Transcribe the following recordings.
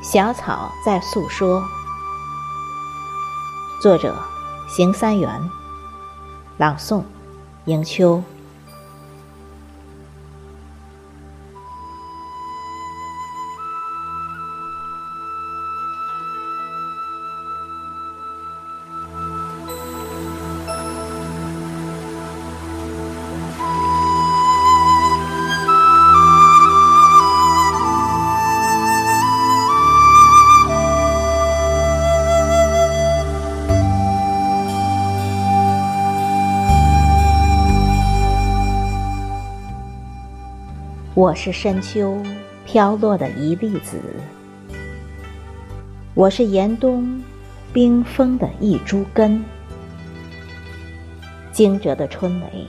小草在诉说。作者：邢三元。朗诵：迎秋。我是深秋飘落的一粒子，我是严冬冰封的一株根。惊蛰的春雷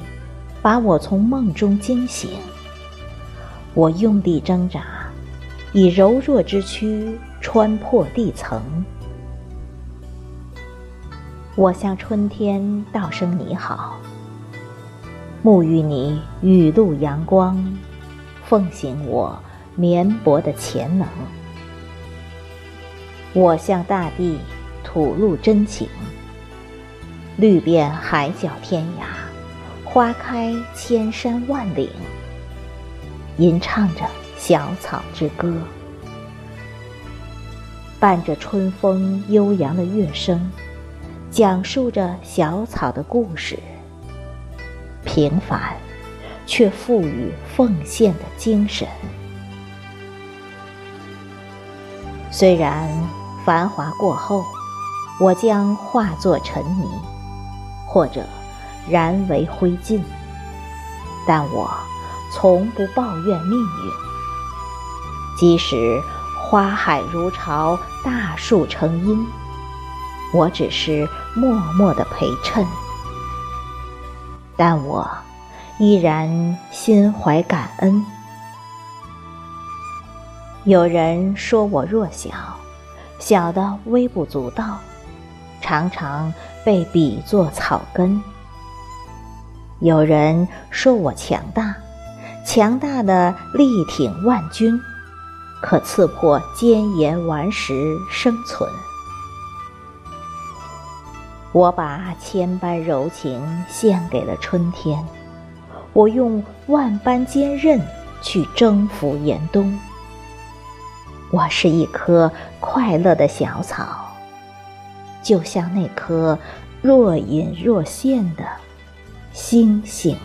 把我从梦中惊醒，我用力挣扎，以柔弱之躯穿破地层。我向春天道声你好，沐浴你雨露阳光。奉行我绵薄的潜能，我向大地吐露真情，绿遍海角天涯，花开千山万岭，吟唱着小草之歌，伴着春风悠扬的乐声，讲述着小草的故事，平凡。却赋予奉献的精神。虽然繁华过后，我将化作尘泥，或者燃为灰烬，但我从不抱怨命运。即使花海如潮，大树成荫，我只是默默的陪衬，但我。依然心怀感恩。有人说我弱小，小的微不足道，常常被比作草根。有人说我强大，强大的力挺万钧，可刺破坚岩顽石生存。我把千般柔情献给了春天。我用万般坚韧去征服严冬。我是一棵快乐的小草，就像那颗若隐若现的星星。